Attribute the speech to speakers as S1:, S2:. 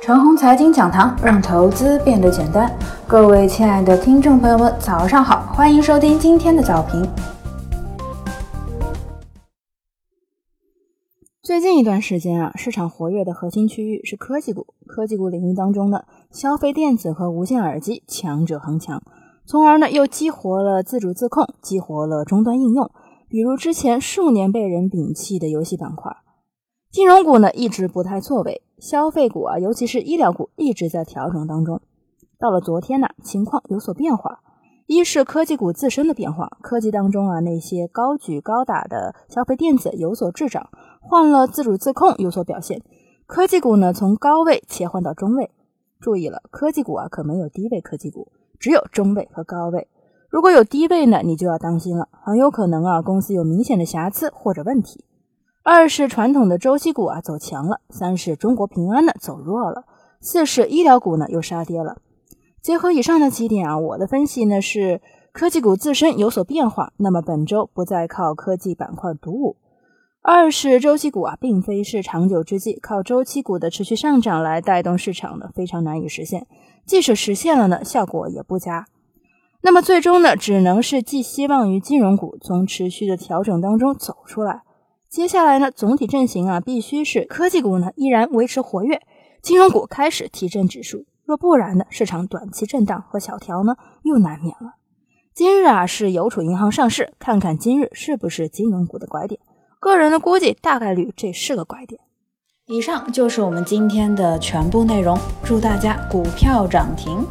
S1: 陈红财经讲堂，让投资变得简单。各位亲爱的听众朋友们，早上好，欢迎收听今天的早评。最近一段时间啊，市场活跃的核心区域是科技股。科技股领域当中呢，消费电子和无线耳机强者恒强，从而呢又激活了自主自控，激活了终端应用。比如之前数年被人摒弃的游戏板块，金融股呢一直不太错位，消费股啊，尤其是医疗股一直在调整当中。到了昨天呢，情况有所变化。一是科技股自身的变化，科技当中啊那些高举高打的消费电子有所滞涨，换了自主自控有所表现。科技股呢从高位切换到中位，注意了，科技股啊可没有低位科技股，只有中位和高位。如果有低位呢，你就要当心了，很有可能啊公司有明显的瑕疵或者问题。二是传统的周期股啊走强了，三是中国平安呢走弱了，四是医疗股呢又杀跌了。结合以上的几点啊，我的分析呢是科技股自身有所变化，那么本周不再靠科技板块独舞。二是周期股啊，并非是长久之计，靠周期股的持续上涨来带动市场呢，非常难以实现。即使实现了呢，效果也不佳。那么最终呢，只能是寄希望于金融股从持续的调整当中走出来。接下来呢，总体阵型啊，必须是科技股呢依然维持活跃，金融股开始提振指数。若不然呢，市场短期震荡和小调呢又难免了。今日啊是邮储银行上市，看看今日是不是金融股的拐点。个人的估计，大概率这是个拐点。以上就是我们今天的全部内容，祝大家股票涨停。